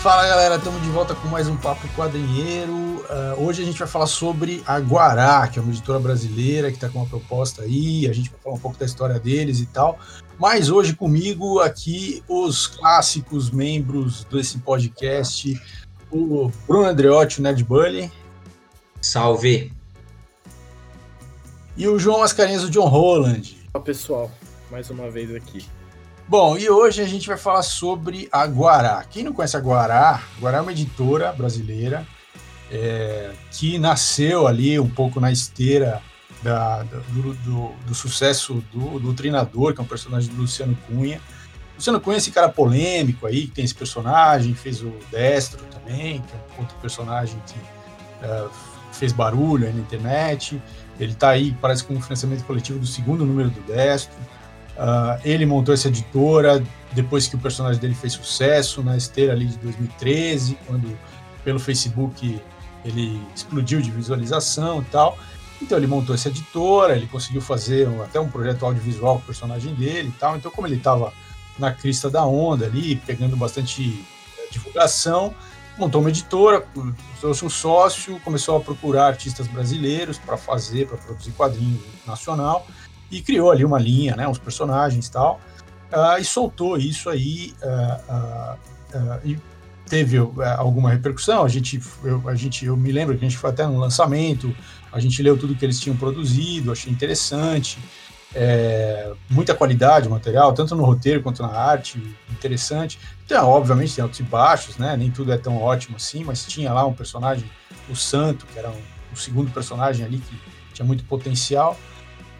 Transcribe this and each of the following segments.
Fala galera, estamos de volta com mais um Papo Quadrinheiro. Uh, hoje a gente vai falar sobre a Guará, que é uma editora brasileira que está com uma proposta aí. A gente vai falar um pouco da história deles e tal. Mas hoje comigo aqui os clássicos membros desse podcast, o Bruno Andreotti, o Nerd Bully. Salve! E o João Mascarenhas, o John Holland. Olá pessoal, mais uma vez aqui. Bom, e hoje a gente vai falar sobre a Guará. Quem não conhece a Guará, Guará é uma editora brasileira é, que nasceu ali um pouco na esteira da, do, do, do, sucesso do, do treinador, que é um personagem do Luciano Cunha. Luciano Cunha é esse cara polêmico aí, que tem esse personagem, fez o Destro também, que é outro personagem que uh, fez barulho aí na internet. Ele está aí, parece, com um financiamento coletivo do segundo número do Destro. Uh, ele montou essa editora depois que o personagem dele fez sucesso na esteira ali de 2013, quando pelo Facebook ele explodiu de visualização e tal. Então ele montou essa editora, ele conseguiu fazer até um projeto audiovisual com o personagem dele e tal. Então como ele estava na crista da onda ali, pegando bastante eh, divulgação, montou uma editora, trouxe um sócio, começou a procurar artistas brasileiros para fazer, para produzir quadrinhos nacional e criou ali uma linha, né, uns personagens e tal, uh, e soltou isso aí uh, e teve alguma repercussão. A gente, eu, a gente, eu me lembro que a gente foi até no lançamento, a gente leu tudo que eles tinham produzido, achei interessante, é, muita qualidade o material, tanto no roteiro quanto na arte, interessante. Então, obviamente tem altos e baixos, né? Nem tudo é tão ótimo assim, mas tinha lá um personagem, o Santo, que era um, o segundo personagem ali que tinha muito potencial.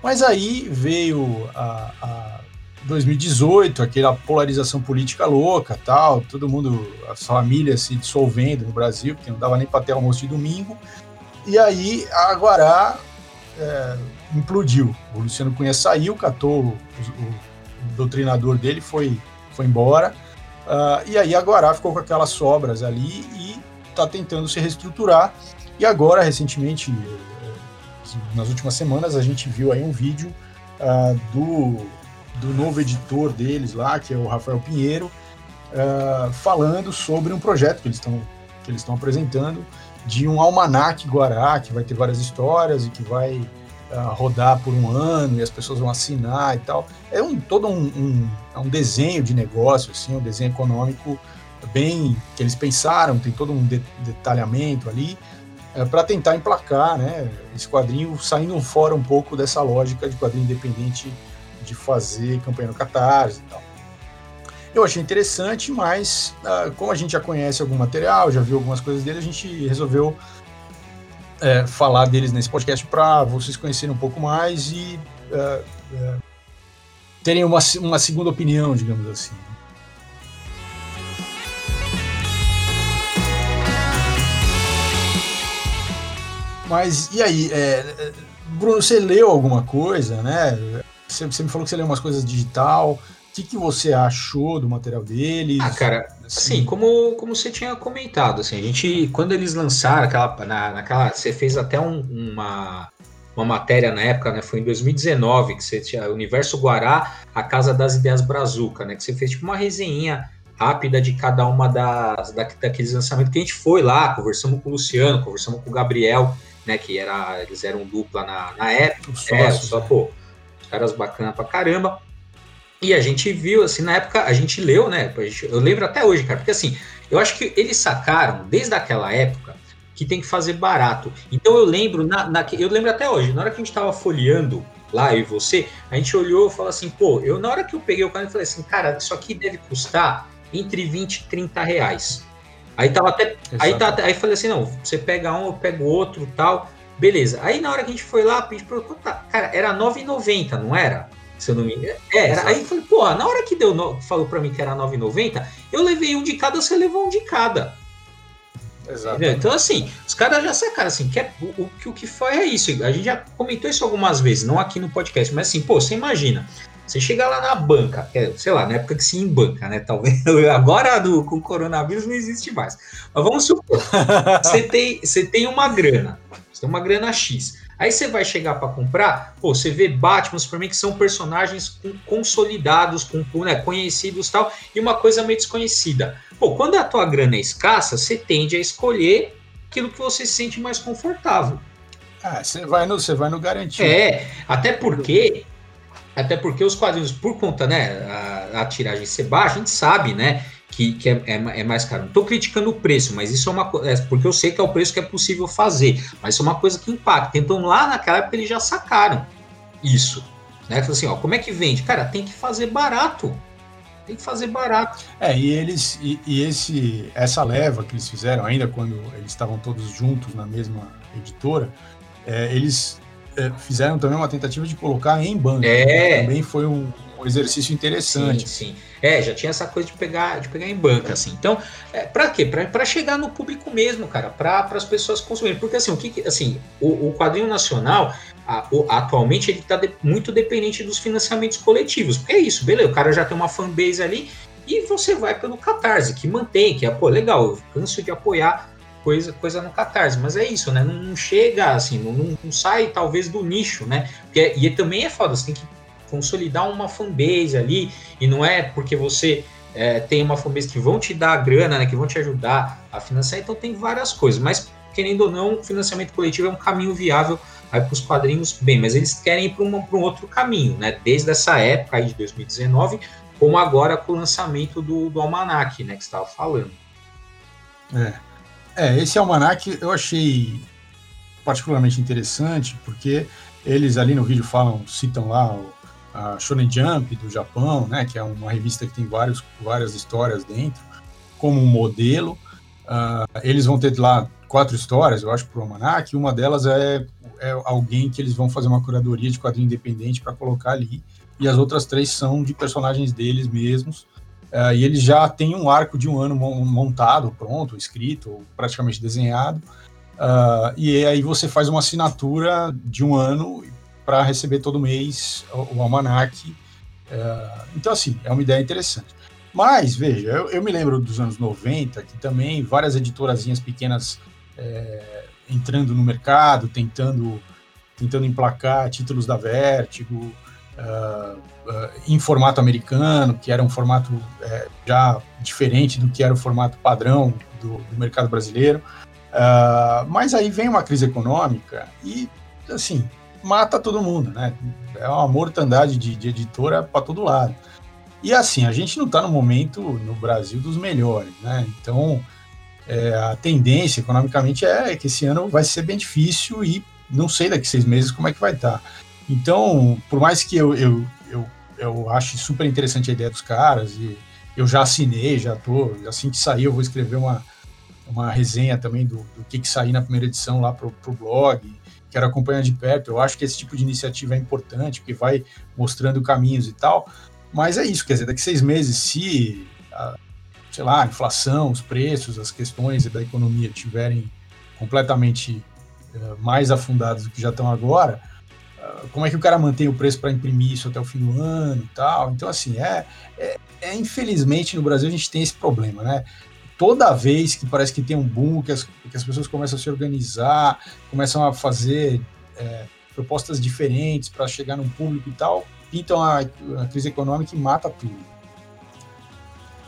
Mas aí veio a, a 2018, aquela polarização política louca, tal, todo mundo, as famílias se dissolvendo no Brasil, porque não dava nem para ter almoço de domingo. E aí a Guará é, implodiu. O Luciano Cunha saiu, catou o, o, doutrinador dele, foi, foi embora. Uh, e aí a Guará ficou com aquelas sobras ali e está tentando se reestruturar. E agora, recentemente, nas últimas semanas a gente viu aí um vídeo uh, do, do novo editor deles lá, que é o Rafael Pinheiro, uh, falando sobre um projeto que eles estão que eles estão apresentando de um almanac Guará, que vai ter várias histórias e que vai uh, rodar por um ano e as pessoas vão assinar e tal. É um todo um, um, é um desenho de negócio, assim, um desenho econômico bem que eles pensaram, tem todo um de, detalhamento ali é, para tentar emplacar né, esse quadrinho, saindo fora um pouco dessa lógica de quadrinho independente de fazer campanha no Catarse e tal. Eu achei interessante, mas uh, como a gente já conhece algum material, já viu algumas coisas dele, a gente resolveu é, falar deles nesse podcast para vocês conhecerem um pouco mais e uh, uh, terem uma, uma segunda opinião, digamos assim. Mas e aí, é, é, Bruno, você leu alguma coisa, né? Você, você, me falou que você leu umas coisas digital. O que, que você achou do material deles? Ah, cara, assim, assim, como, como você tinha comentado, assim, a gente, quando eles lançaram aquela, na, naquela, você fez até um, uma, uma matéria na época, né? Foi em 2019 que você tinha Universo Guará, a Casa das Ideias Brazuca, né? Que você fez tipo uma resenha rápida de cada uma das da, daqueles lançamentos que a gente foi lá, conversamos com o Luciano, conversamos com o Gabriel, né? Que era, eles eram dupla na, na época. é, só, pô, os caras bacana pra caramba. E a gente viu, assim, na época, a gente leu, né? Eu lembro até hoje, cara, porque assim, eu acho que eles sacaram, desde aquela época, que tem que fazer barato. Então eu lembro, na, na, eu lembro até hoje, na hora que a gente tava folheando lá, eu e você, a gente olhou e falou assim, pô, eu na hora que eu peguei o cara, eu falei assim, cara, isso aqui deve custar entre 20 e 30 reais. Aí tava até. Aí, tá, aí falei assim: não, você pega um, eu pego outro tal. Beleza. Aí na hora que a gente foi lá, a gente perguntou, tá, cara, era 9,90, não era? Se eu não me engano. É, era. Aí falei, porra, na hora que deu, no, falou pra mim que era 9,90, eu levei um de cada, você levou um de cada. Exato. Então, assim, os caras já sacaram assim, que é, o, o, o que foi é isso. A gente já comentou isso algumas vezes, não aqui no podcast, mas assim, pô, você imagina, você chega lá na banca, é, sei lá, na época que se em banca, né? Talvez agora do, com o coronavírus não existe mais. Mas vamos supor, você tem, você tem uma grana, você tem uma grana X. Aí você vai chegar para comprar, pô, você vê Batman, Superman, que são personagens consolidados, com, né, conhecidos tal, e uma coisa meio desconhecida. Pô, quando a tua grana é escassa, você tende a escolher aquilo que você se sente mais confortável. Ah, você vai no, você vai no garantido. É, até porque até porque os quadrinhos, por conta, né, a, a tiragem ser baixa, a gente sabe, né, que, que é, é, é, mais caro. Não estou criticando o preço, mas isso é uma coisa, é, porque eu sei que é o preço que é possível fazer, mas isso é uma coisa que impacta. Então lá naquela época eles já sacaram isso, né, assim, ó, como é que vende? Cara, tem que fazer barato, tem que fazer barato. É, e eles, e, e esse, essa leva que eles fizeram, ainda quando eles estavam todos juntos na mesma editora, é, eles fizeram também uma tentativa de colocar em banco. É. Também foi um, um, exercício interessante. Sim, sim. É, já tinha essa coisa de pegar, de pegar em banca, assim. Então, é, para quê? Para chegar no público mesmo, cara, para as pessoas consumirem. Porque assim, o que, assim, o, o quadrinho nacional a, o, atualmente ele está de, muito dependente dos financiamentos coletivos. Porque é isso, beleza? O cara já tem uma fanbase ali e você vai pelo Catarse, que mantém, que é, pô, legal, eu canso de apoiar coisa, coisa no Catarse. Mas é isso, né? Não, não chega assim, não, não, sai talvez do nicho, né? Porque, e também é foda, você tem que consolidar uma fanbase ali, e não é porque você é, tem uma fanbase que vão te dar grana, né? Que vão te ajudar a financiar, então tem várias coisas. Mas, querendo ou não, financiamento coletivo é um caminho viável aí para os quadrinhos bem, mas eles querem ir para um outro caminho, né? Desde essa época aí de 2019, como agora com o lançamento do, do Almanac, né? Que estava falando. É. É, esse almanac eu achei particularmente interessante, porque eles ali no vídeo falam, citam lá o, a Shonen Jump do Japão, né, que é uma revista que tem vários, várias histórias dentro, como um modelo. Uh, eles vão ter lá quatro histórias, eu acho, para o Almanac, uma delas é, é alguém que eles vão fazer uma curadoria de quadrinho independente para colocar ali, e as outras três são de personagens deles mesmos, Uh, e ele já tem um arco de um ano montado, pronto, escrito, praticamente desenhado. Uh, e aí você faz uma assinatura de um ano para receber todo mês o, o almanac. Uh, então, assim, é uma ideia interessante. Mas, veja, eu, eu, me lembro dos anos 90, que também várias editorazinhas pequenas é, entrando no mercado, tentando, tentando emplacar títulos da Vertigo, em formato americano, que era um formato uh, já diferente do que era o formato padrão do, do mercado brasileiro. Ah, mas aí vem uma crise econômica e, assim, mata todo mundo, né? É uma mortandade de, de editora para todo lado. E assim, a gente não está no momento no Brasil dos melhores, né? Então, é, a tendência economicamente é que esse ano vai ser bem difícil e não sei daqui seis meses como é que vai estar. Tá. Então, por mais que eu, eu, eu, eu ache super interessante a ideia dos caras, e eu já assinei, já tô, assim que sair eu vou escrever uma, uma resenha também do, do que, que sair na primeira edição lá pro, pro blog, quero acompanhar de perto, eu acho que esse tipo de iniciativa é importante, porque vai mostrando caminhos e tal, mas é isso, quer dizer, daqui seis meses, se, a, sei lá, a inflação, os preços, as questões da economia tiverem completamente uh, mais afundados do que já estão agora, como é que o cara mantém o preço para imprimir isso até o fim do ano e tal. Então, assim, é, é, é, infelizmente no Brasil a gente tem esse problema, né? Toda vez que parece que tem um boom, que as, que as pessoas começam a se organizar, começam a fazer é, propostas diferentes para chegar num público e tal, pintam a, a, crise econômica e mata tudo.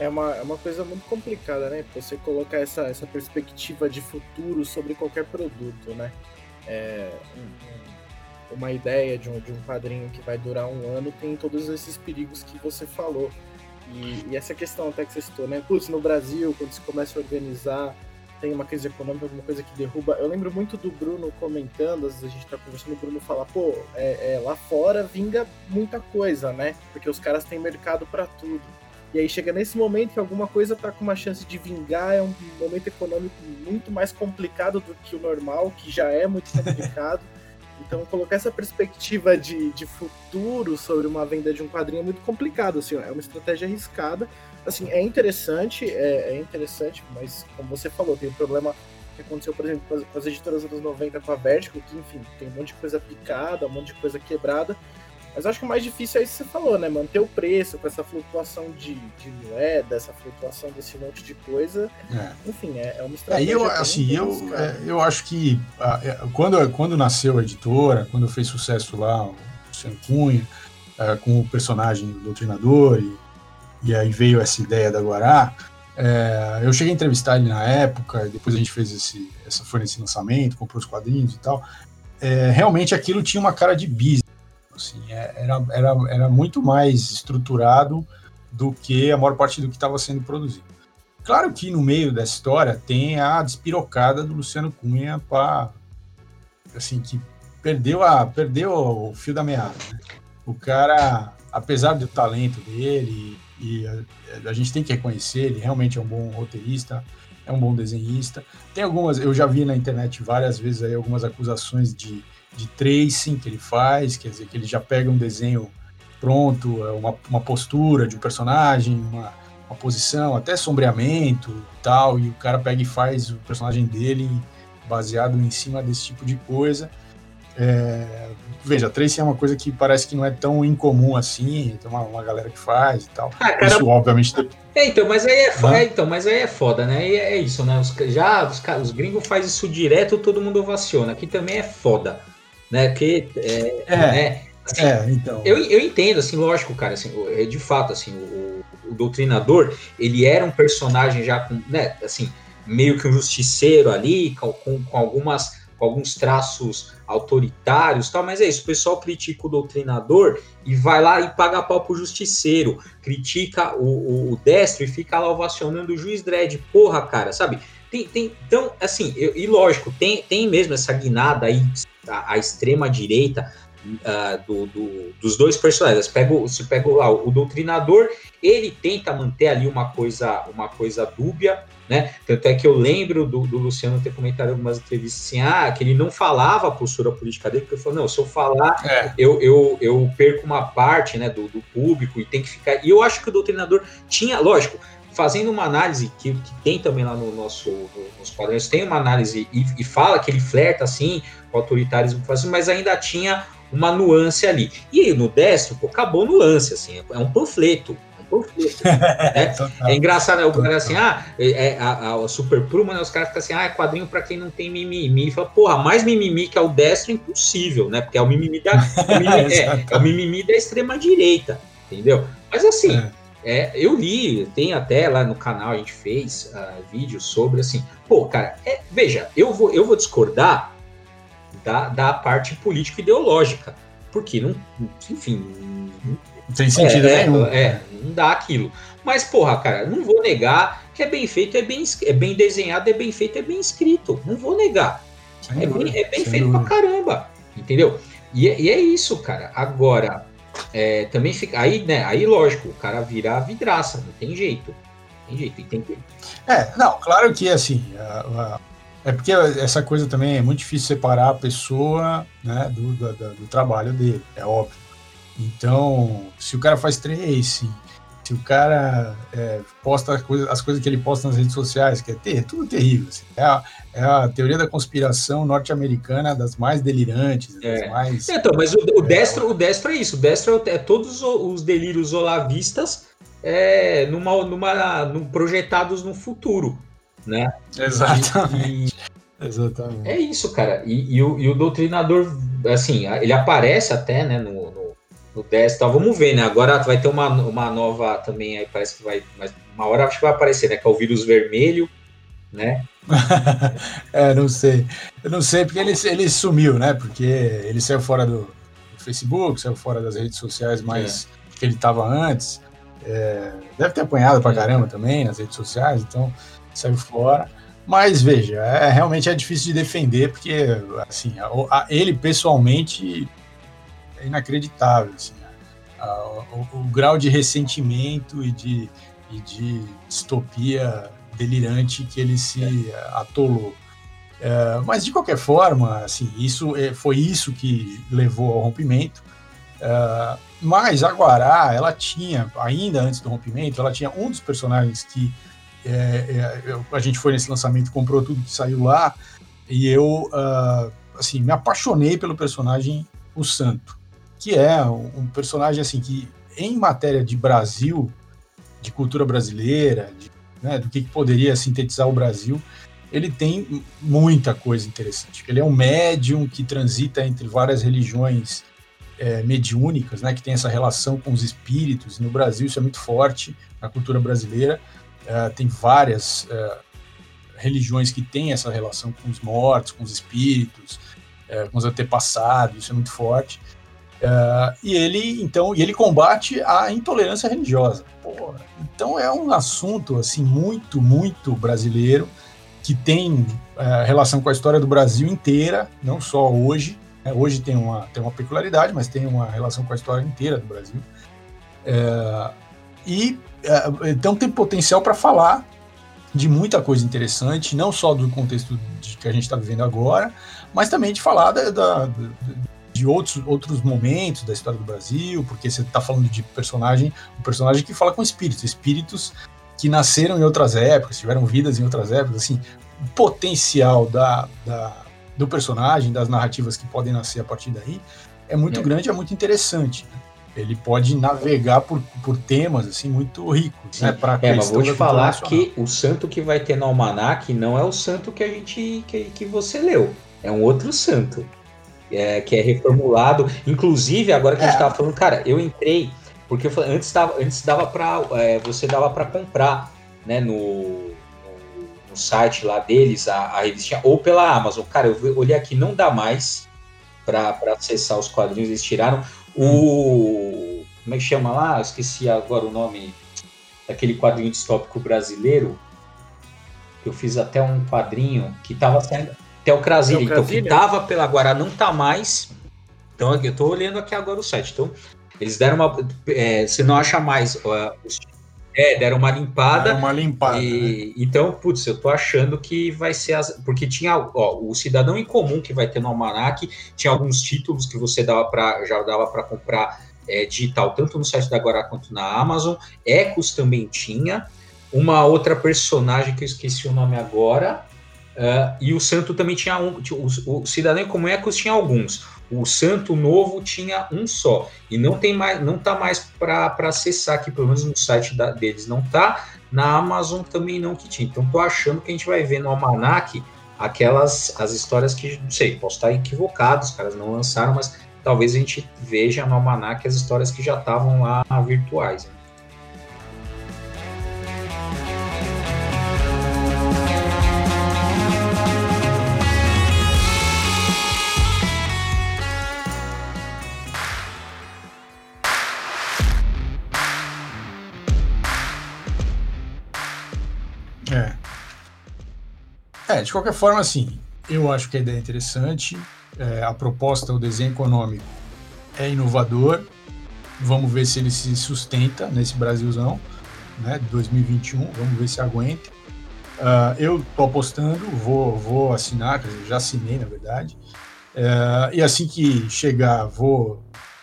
É uma, é uma coisa muito complicada, né? Você colocar essa, essa perspectiva de futuro sobre qualquer produto, né? É, uma ideia de um, de um quadrinho que vai durar um ano tem todos esses perigos que você falou. E, e essa questão até que você citou, né? Putz, no Brasil, quando se começa a organizar, tem uma crise econômica, alguma coisa que derruba. Eu lembro muito do Bruno comentando, às vezes a gente tá conversando, o Bruno fala, pô, é, é, lá fora vinga muita coisa, né? Porque os caras têm mercado para tudo. E aí chega nesse momento que alguma coisa tá com uma chance de vingar, é um momento econômico muito mais complicado do que o normal, que já é muito complicado. Então, colocar essa perspectiva de, de futuro sobre uma venda de um quadrinho é muito complicado, assim, é uma estratégia arriscada. Assim, é interessante, é, é interessante, mas como você falou, tem um problema que aconteceu, por exemplo, com as, com as editoras dos anos 90 com a Vertigo, que, enfim, tem um monte de coisa picada, um monte de coisa quebrada, mas acho que o mais difícil é isso que você falou, né? Manter o preço com essa flutuação de, de moeda, essa flutuação desse monte de coisa. É. Enfim, é, é uma estratégia. É, eu, assim, eu, é, eu acho que é, quando, quando nasceu a editora, quando fez sucesso lá, o Luciano Cunha, é, com o personagem do doutrinador, e, e aí veio essa ideia da Guará, É, eu cheguei a entrevistar ele na época, depois a gente fez esse, essa, foi nesse lançamento, comprou os quadrinhos e tal. É, realmente aquilo tinha uma cara de business. Assim, é, era, era, era muito mais estruturado do que a maior parte do que estava sendo produzido. Claro que no meio dessa história tem a despirocada do Luciano Cunha para assim que perdeu a perdeu o fio da meada. Né? O cara, apesar do talento dele e a, a, gente tem que reconhecer, ele realmente é um bom roteirista, é um bom desenhista. Tem algumas, eu já vi na internet várias vezes aí algumas acusações de, de tracing que ele faz, quer dizer que ele já pega um desenho pronto, é uma, uma postura de um personagem, uma, uma posição, até sombreamento tal, e o cara pega e faz o personagem dele baseado em cima desse tipo de coisa. É, veja, Tracy é uma coisa que parece que não é tão incomum assim, tem uma, uma galera que faz e tal. Ah, cara, isso, obviamente. É, então, mas aí é, foda, é, então, mas aí é foda, né? E é isso, né? Os, já os, os gringos fazem isso direto, todo mundo ovaciona. Aqui também é foda, né? Que é, é, né? Assim, é então. Eu, eu entendo, assim, lógico, cara, assim, é de fato, assim, o, o doutrinador, ele era um personagem já com, né, assim, meio que um justiceiro ali, com, com algumas com alguns traços autoritários, tal, mas é isso, o pessoal critica o doutrinador e vai lá e paga pau pro justiceiro, critica o, o, o destro e fica lá ovacionando o juiz dread, porra, cara, sabe? Tem, tem, então, assim, eu, e lógico, tem, tem mesmo essa guinada aí, a, a extrema direita, uh, do, do, dos dois personagens. Pega, você pega lá o, o doutrinador, ele tenta manter ali uma coisa, uma coisa dúbia, né? Tanto é que eu lembro do, do, Luciano ter comentado em algumas entrevistas assim, ah, que ele não falava a postura política dele, porque ele falou, não, se eu falar, é. eu, eu, eu perco uma parte né, do, do público e tem que ficar. E eu acho que o doutrinador tinha, lógico, fazendo uma análise que, que tem também lá no nosso no, nos quadrinhos, tem uma análise e, e, fala que ele flerta assim com o autoritarismo, mas ainda tinha uma nuance ali. E no destro, pô, acabou nuance, assim, é um panfleto. É um panfleto. né? é engraçado, né? O cara assim, ah, é, é a, a, Super Pruma, né? Os caras ficam assim, ah, é quadrinho pra quem não tem mimimi. E fala, porra, mais mimimi que é o destro é impossível, né? Porque é o mimimi da, mimimi, é, é, o mimimi da extrema-direita, entendeu? Mas assim. É. Eu li, tem até lá no canal, a gente fez uh, vídeos sobre assim. Pô, cara, é, veja, eu vou, eu vou discordar da, da parte político-ideológica. Porque não, enfim. Não tem sentido é, nenhum. É, é, não dá aquilo. Mas, porra, cara, não vou negar que é bem feito, é bem, é bem desenhado, é bem feito, é bem escrito. Não vou negar. é bem, é bem feito pra caramba. Entendeu? E, é, e é isso, cara. Agora, é, também fica. Aí, né? Aí, lógico, o cara vira vidraça, não tem jeito. Tem jeito. Tem que... É, não, claro que assim. A, a é porque essa coisa também é muito difícil separar a pessoa né, do, do, do trabalho dele, é óbvio. Então, se o cara faz tracing, se o cara é, posta as coisas, as coisas que ele posta nas redes sociais, que é, ter, é tudo terrível. Assim, é, a, é, a, teoria da conspiração norte-americana das mais delirantes, é. das mais. É, então, mas o, o, destro, o destro é isso. O destro é, todos os delírios olavistas é, numa, numa, num, projetados no futuro né? Exatamente. E, Exatamente. É isso, cara. E, e, o, e, o, doutrinador, assim, ele aparece até, né, no, no desktop. Vamos ver, né? Agora vai ter uma, uma nova também, aí parece que vai, mas uma hora acho que vai aparecer, né? Que é o vírus vermelho, né? é, não sei. Eu não sei porque ele, ele sumiu, né? Porque ele saiu fora do, do Facebook, saiu fora das redes sociais mais é. que ele estava antes. É, deve ter apanhado pra é. caramba também nas redes sociais, então saiu fora. Mas veja, é, realmente é difícil de defender, porque assim, a, a, ele pessoalmente é inacreditável. Assim, a, o, o, grau de ressentimento e de, e de distopia delirante que ele se atolou. É, mas de qualquer forma, assim, isso é, foi isso que levou ao rompimento. É, mas a Guará, ela tinha, ainda antes do rompimento, ela tinha um dos personagens que é, é, a gente foi nesse lançamento, comprou tudo que saiu lá, e eu, uh, assim, me apaixonei pelo personagem O Santo, que é um, personagem, assim, que em matéria de Brasil, de cultura brasileira, de, né, do que, que poderia sintetizar o Brasil, ele tem muita coisa interessante. Ele é um médium que transita entre várias religiões é, mediúnicas, né, que tem essa relação com os espíritos. No Brasil isso é muito forte na cultura brasileira. uh, tem várias uh, religiões que têm essa relação com os mortos, com os espíritos, uh, com os antepassados, isso é muito forte. E ele, então, e ele combate a intolerância religiosa. Porra, então é um assunto assim muito, muito brasileiro que tem relação com a história do Brasil inteira, não só hoje. Né? Hoje tem uma, tem uma peculiaridade, mas tem uma relação com a história inteira do Brasil. e então tem potencial para falar de muita coisa interessante, não só do contexto que a gente está vivendo agora, mas também de falar da, da, de outros, outros momentos da história do Brasil, porque você está falando de personagem, um personagem que fala com espíritos, espíritos que nasceram em outras épocas, tiveram vidas em outras épocas, assim, o potencial da, da do personagem, das narrativas que podem nascer a partir daí, é muito é. grande, é muito interessante. Né? ele pode navegar por, por temas assim muito ricos, né? Para é, mas vou te falar que o santo que vai ter no almanac não é o santo que a gente que, que você leu, é um outro santo é, que é reformulado. Inclusive agora que é. a gente estava falando, cara, eu entrei porque eu falei, antes dava antes dava para é, você dava para comprar, né? No, no, site lá deles a, a revistinha ou pela Amazon. Cara, eu olhei aqui não dá mais para acessar os quadrinhos, eles tiraram o. Como é que chama lá? Esqueci agora o nome daquele quadrinho distópico brasileiro. Eu fiz até um quadrinho que estava sendo. Até o Krasilha. Então, que tava pela Guará, não tá mais. Então, eu estou olhando aqui agora o site. Então, eles deram uma. É, você não acha mais uh, é, deram uma limpada. Deram uma limpada. E, né? Então, putz, eu tô achando que vai ser. As, porque tinha ó, o cidadão em comum que vai ter no Almanac, tinha alguns títulos que você dava para já dava para comprar é, digital, tanto no site da Guará quanto na Amazon. Ecos também tinha. Uma outra personagem que eu esqueci o nome agora. Uh, e o Santo também tinha um. O, o Cidadão Comum Ecos tinha alguns. O Santo Novo tinha um só e não tem mais, não tá mais para acessar aqui, pelo menos no site da, deles não tá. Na Amazon também não que tinha. Então tô achando que a gente vai ver no Almanac aquelas as histórias que não sei, posso estar equivocado, os caras não lançaram, mas talvez a gente veja no Almanac as histórias que já estavam lá virtuais. Né? É, de qualquer forma, assim, eu acho que a ideia é interessante, é, a proposta, o desenho econômico é inovador, vamos ver se ele se sustenta nesse Brasilzão, né, 2021, vamos ver se aguenta. Uh, eu tô apostando, vou, vou assinar, já assinei, na verdade, uh, e assim que chegar, vou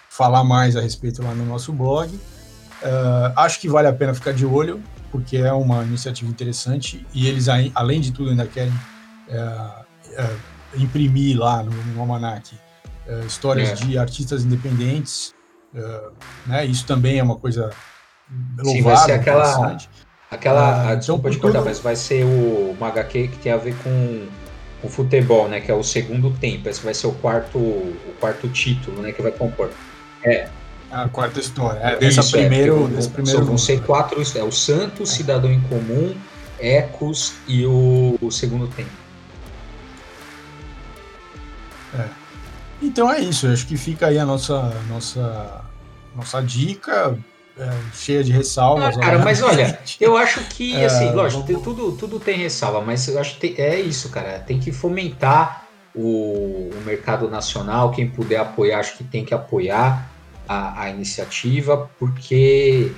falar mais a respeito lá no nosso blog. Uh, acho que vale a pena ficar de olho, porque é uma iniciativa interessante e eles, além de tudo, ainda querem é, é, imprimir lá no, no Almanac é, histórias é. de artistas independentes. Né? Isso também é uma coisa louvável. Sim, vai ser aquela, aquela ah, desculpa então, de cortar, tudo... mas vai ser o uma HQ que tem a ver com o futebol, né? Que é o segundo tempo. Esse vai ser o quarto, o quarto título, né? Que vai compor. É, a quarta história. É, desse Isso, primeiro, é, desse primeiro. Vão ser quatro. É o Santo, Cidadão em Comum, Ecos e o, o Segundo Tempo. É. Então é isso. Acho que fica aí a nossa nossa nossa dica. É, cheia de ressalvas. Ah, cara, mas olha, eu acho que, é, assim, lógico, vamos... tudo, tudo tem ressalva, mas eu acho que tem, é isso, cara. Tem que fomentar o, o mercado nacional. Quem puder apoiar, acho que tem que apoiar a, a iniciativa, porque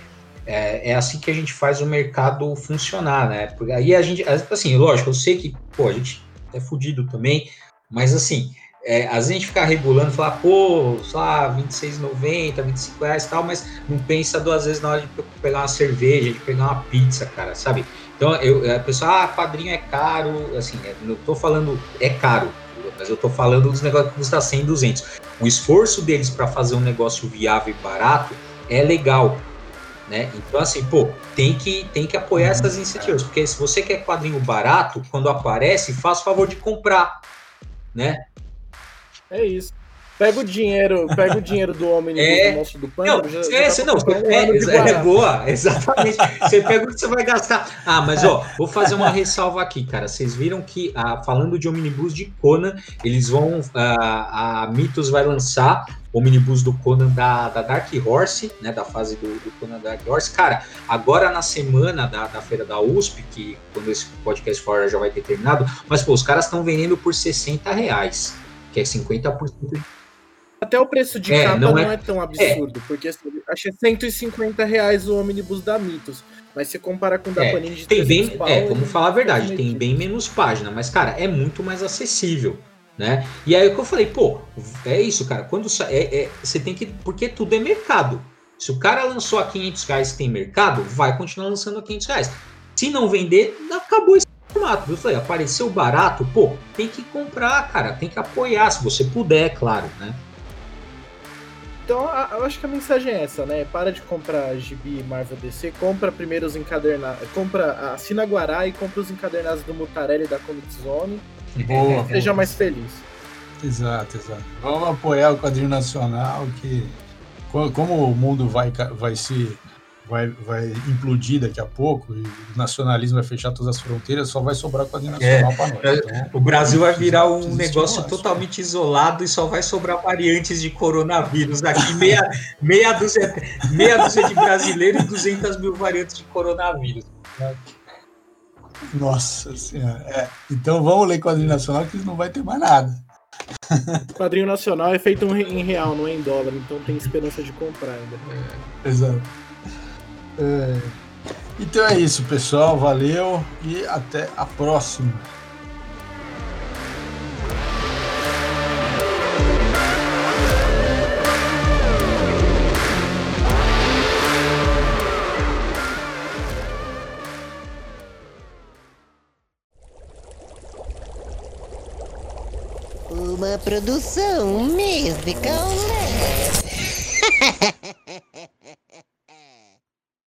é, é, assim que a gente faz o mercado funcionar, né? Porque aí a gente, assim, lógico, eu sei que, pô, a gente é fudido também, mas assim, é, às vezes a gente fica regulando, falar, pô, sei lá, 26,90, 25 reais e tal, mas não pensa duas vezes na hora de pegar uma cerveja, de pegar uma pizza, cara, sabe? Então, eu, a pessoa, ah, quadrinho é caro, assim, não tô falando, é caro, mas eu tô falando dos negócios que custa 100, 200. O esforço deles para fazer um negócio viável e barato é legal, né? Então assim, pô, tem que tem que apoiar uhum. essas iniciativas, porque se você quer quadrinho barato, quando aparece, faz favor de comprar, né? É isso. Pega o dinheiro, pega o dinheiro do homem é, do monstro do pântano. Não, já, é, já tá não, um é, é, boa, exatamente. você pega o que você vai gastar. Ah, mas ó, vou fazer uma ressalva aqui, cara. Vocês viram que, ah, falando de omnibus de Conan, eles vão. Ah, a Mitos vai lançar omnibus do Conan da, da Dark Horse, né, da fase do, do, Conan Dark Horse. Cara, agora na semana da, da feira da USP, que quando esse podcast for já vai ter terminado, mas pô, os caras estão vendendo por 60 reais, que é 50%. Até o preço de é, capa não é, não é tão absurdo, é. porque assim, achei 150 reais o omnibus da Mitos. Mas se compara com o da é, Panini de tem bem, pau, É, vamos falar a verdade, tem bem menos página, mas cara, é muito mais acessível né? E aí o que eu falei, pô, é isso, cara. Quando é, é, você tem que, porque tudo é mercado. Se o cara lançou a 500 reais tem mercado, vai continuar lançando a 500 reais. Se não vender, acabou esse formato. Eu falei, apareceu barato, pô, tem que comprar, cara, tem que apoiar, se você puder, é claro, né? Então, eu acho que a mensagem é essa, né? Para de comprar GB Marvel DC, compra primeiro os encadernados, compra, assina Guará e compra os encadernados do Mutarelli da Comic Zone Boa. Seja mais feliz. Exato, exato. Vamos apoiar o quadrinho nacional que como o mundo vai, vai se vai, vai implodir daqui a pouco e o nacionalismo vai fechar todas as fronteiras, só vai sobrar o quadrinho nacional é, para nós. Então, o Brasil vai virar um negócio totalmente isolado e só vai sobrar variantes de coronavírus aqui, meia, meia, dúzia, meia dúzia de brasileiros e 200 mil variantes de coronavírus. Nossa senhora. É. Então vamos ler quadrinho nacional que não vai ter mais nada. Quadrinho nacional é feito em real, não é em dólar, então tem esperança de comprar ainda. É, exato. É. Então é isso, pessoal. Valeu e até a próxima. Uma produção musical.